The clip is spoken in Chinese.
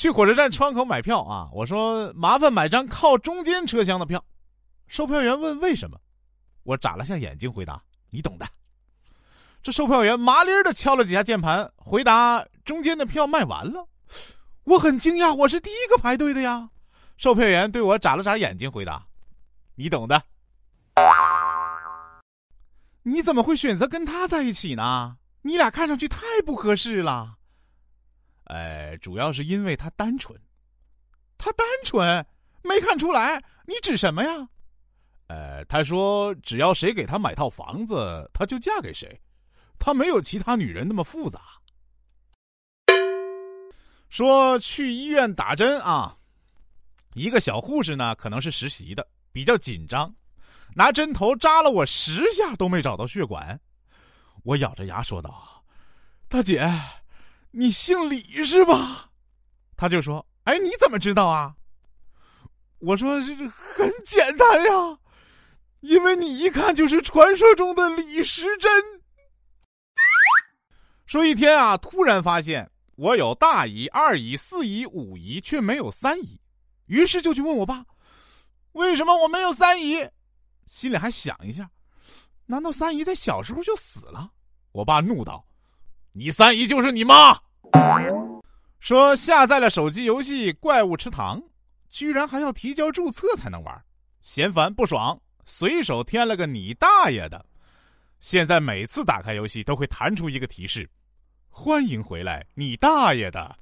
去火车站窗口买票啊，我说麻烦买张靠中间车厢的票。售票员问为什么，我眨了下眼睛回答：“你懂的。”这售票员麻利的敲了几下键盘，回答：“中间的票卖完了。”我很惊讶，我是第一个排队的呀。售票员对我眨了眨眼睛，回答：“你懂的。”你怎么会选择跟他在一起呢？你俩看上去太不合适了。呃，主要是因为他单纯。他单纯？没看出来？你指什么呀？呃，他说只要谁给他买套房子，他就嫁给谁。他没有其他女人那么复杂。说去医院打针啊，一个小护士呢，可能是实习的，比较紧张。拿针头扎了我十下都没找到血管，我咬着牙说道：“大姐，你姓李是吧？”他就说：“哎，你怎么知道啊？”我说：“这很简单呀，因为你一看就是传说中的李时珍。”说一天啊，突然发现我有大姨、二姨、四姨、五姨，却没有三姨，于是就去问我爸：“为什么我没有三姨？”心里还想一下，难道三姨在小时候就死了？我爸怒道：“你三姨就是你妈！”说下载了手机游戏《怪物吃糖》，居然还要提交注册才能玩，嫌烦不爽，随手添了个“你大爷的”。现在每次打开游戏都会弹出一个提示：“欢迎回来，你大爷的！”